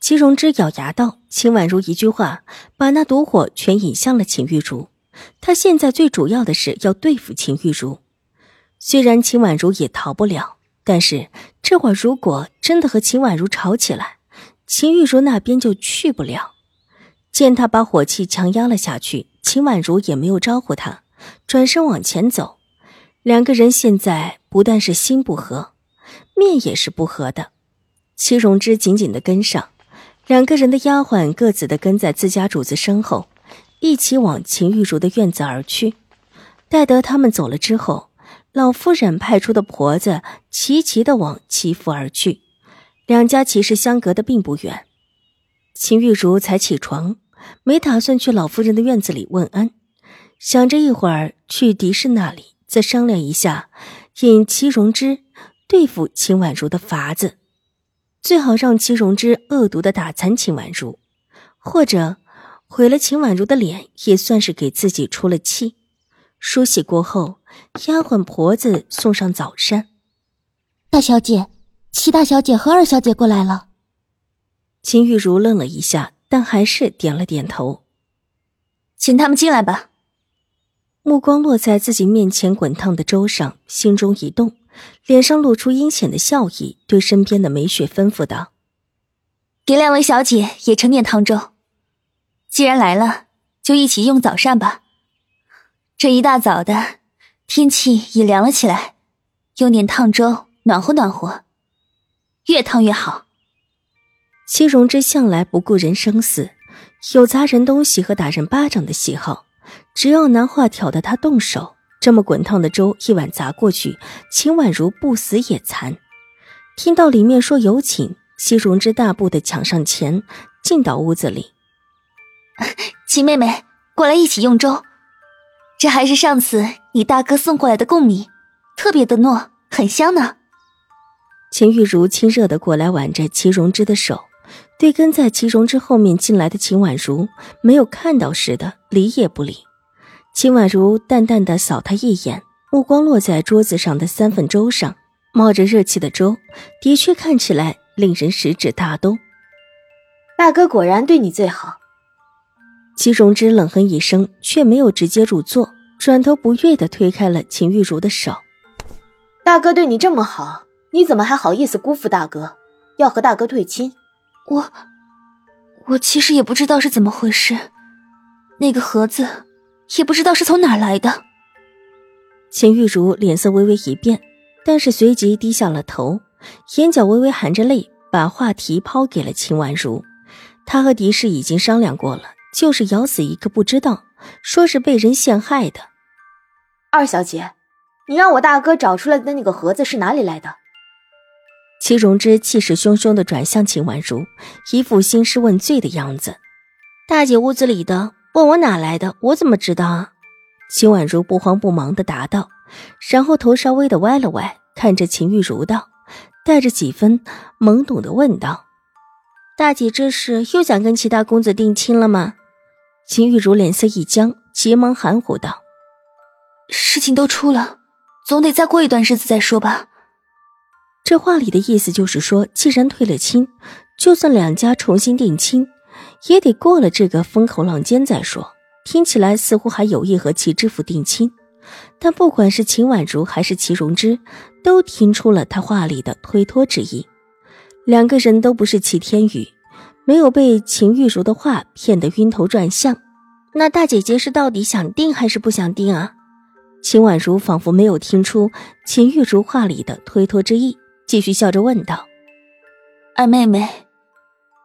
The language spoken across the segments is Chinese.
齐荣之咬牙道：“秦婉如一句话，把那毒火全引向了秦玉茹。他现在最主要的是要对付秦玉茹。虽然秦婉如也逃不了，但是这会儿如果真的和秦婉如吵起来，秦玉茹那边就去不了。”见他把火气强压了下去，秦婉如也没有招呼他，转身往前走。两个人现在不但是心不和，面也是不和的。齐荣之紧紧的跟上。两个人的丫鬟各自的跟在自家主子身后，一起往秦玉茹的院子而去。待得他们走了之后，老夫人派出的婆子齐齐的往齐府而去。两家其实相隔的并不远。秦玉茹才起床，没打算去老夫人的院子里问安，想着一会儿去狄氏那里再商量一下，引齐荣之对付秦婉如的法子。最好让齐荣之恶毒的打残秦婉如，或者毁了秦婉如的脸，也算是给自己出了气。梳洗过后，丫鬟婆子送上早膳。大小姐，齐大小姐和二小姐过来了。秦玉茹愣了一下，但还是点了点头，请他们进来吧。目光落在自己面前滚烫的粥上，心中一动。脸上露出阴险的笑意，对身边的梅雪吩咐道：“给两位小姐也盛点汤粥。既然来了，就一起用早膳吧。这一大早的，天气也凉了起来，用点烫粥暖和暖和，越烫越好。”戚荣之向来不顾人生死，有砸人东西和打人巴掌的喜好，只要拿话挑得他动手。这么滚烫的粥一碗砸过去，秦婉如不死也残。听到里面说有请，西荣之大步的抢上前，进到屋子里。秦妹妹，过来一起用粥。这还是上次你大哥送过来的贡米，特别的糯，很香呢。秦玉如亲热的过来挽着齐荣之的手，对跟在齐荣之后面进来的秦婉如没有看到似的，理也不理。秦婉如淡淡的扫他一眼，目光落在桌子上的三份粥上，冒着热气的粥，的确看起来令人食指大动。大哥果然对你最好。齐荣之冷哼一声，却没有直接入座，转头不悦的推开了秦玉茹的手。大哥对你这么好，你怎么还好意思辜负大哥？要和大哥退亲？我，我其实也不知道是怎么回事，那个盒子。也不知道是从哪儿来的。秦玉茹脸色微微一变，但是随即低下了头，眼角微微含着泪，把话题抛给了秦婉如。她和狄氏已经商量过了，就是咬死一个不知道，说是被人陷害的。二小姐，你让我大哥找出来的那个盒子是哪里来的？齐荣之气势汹汹的转向秦婉如，一副兴师问罪的样子。大姐屋子里的。问我哪来的？我怎么知道啊？秦婉如不慌不忙的答道，然后头稍微的歪了歪，看着秦玉茹道，带着几分懵懂的问道：“大姐这是又想跟齐大公子定亲了吗？”秦玉茹脸色一僵，急忙含糊道：“事情都出了，总得再过一段日子再说吧。”这话里的意思就是说，既然退了亲，就算两家重新定亲。也得过了这个风口浪尖再说。听起来似乎还有意和齐知府定亲，但不管是秦婉如还是齐荣之，都听出了他话里的推脱之意。两个人都不是齐天宇，没有被秦玉茹的话骗得晕头转向。那大姐姐是到底想定还是不想定啊？秦婉如仿佛没有听出秦玉茹话里的推脱之意，继续笑着问道：“二妹妹，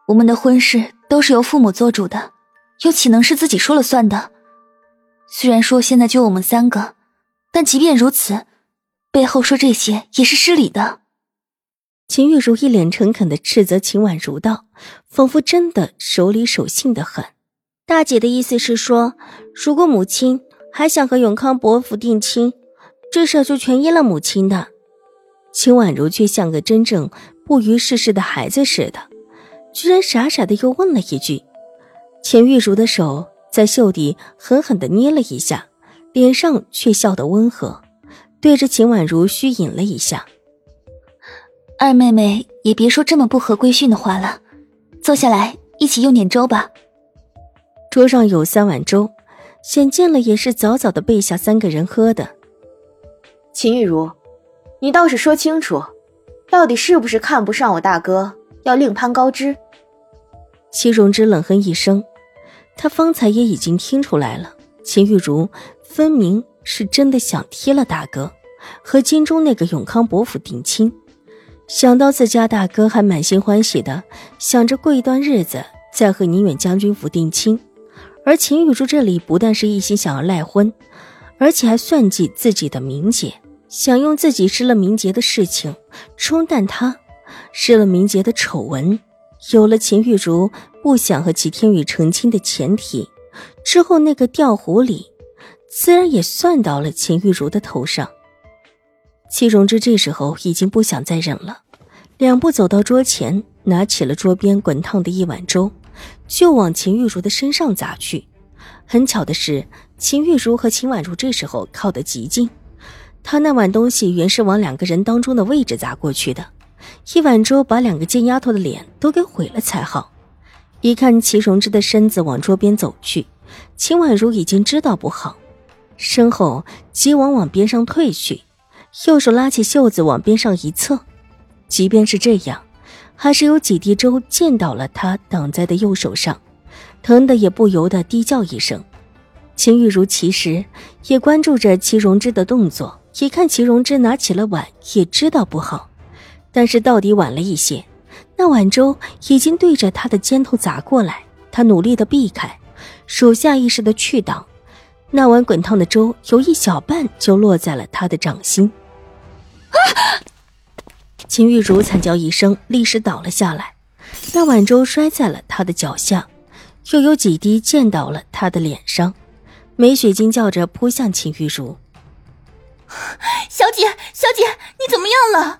我们的婚事……”都是由父母做主的，又岂能是自己说了算的？虽然说现在就我们三个，但即便如此，背后说这些也是失礼的。秦玉如一脸诚恳的斥责秦婉如道，仿佛真的守礼守信的很。大姐的意思是说，如果母亲还想和永康伯府定亲，这事就全依了母亲的。秦婉如却像个真正不谀世事的孩子似的，居然傻傻的又问了一句。秦玉茹的手在袖底狠狠的捏了一下，脸上却笑得温和，对着秦婉如虚引了一下。二妹妹也别说这么不合规训的话了，坐下来一起用点粥吧。桌上有三碗粥，显见了也是早早的备下三个人喝的。秦玉茹，你倒是说清楚，到底是不是看不上我大哥，要另攀高枝？齐荣之冷哼一声，他方才也已经听出来了，秦玉茹分明是真的想踢了大哥，和京中那个永康伯府定亲。想到自家大哥还满心欢喜的想着过一段日子再和宁远将军府定亲。而秦玉珠这里不但是一心想要赖婚，而且还算计自己的名节，想用自己失了名节的事情冲淡他失了名节的丑闻。有了秦玉茹不想和齐天宇成亲的前提，之后那个调虎里，自然也算到了秦玉茹的头上。戚荣之这时候已经不想再忍了，两步走到桌前，拿起了桌边滚烫的一碗粥。就往秦玉茹的身上砸去。很巧的是，秦玉茹和秦婉如这时候靠得极近，他那碗东西原是往两个人当中的位置砸过去的。一碗粥把两个贱丫头的脸都给毁了才好。一看齐荣之的身子往桌边走去，秦婉如已经知道不好，身后急往往边上退去，右手拉起袖子往边上一侧。即便是这样。还是有几滴粥溅到了他挡在的右手上，疼的也不由得低叫一声。秦玉茹其实也关注着齐荣之的动作，一看齐荣之拿起了碗，也知道不好，但是到底晚了一些，那碗粥已经对着他的肩头砸过来，他努力的避开，手下意识的去挡，那碗滚烫的粥有一小半就落在了他的掌心。啊！秦玉茹惨叫一声，立时倒了下来。那碗粥摔在了他的脚下，又有几滴溅到了他的脸上。梅雪惊叫着扑向秦玉茹：“小姐，小姐，你怎么样了？”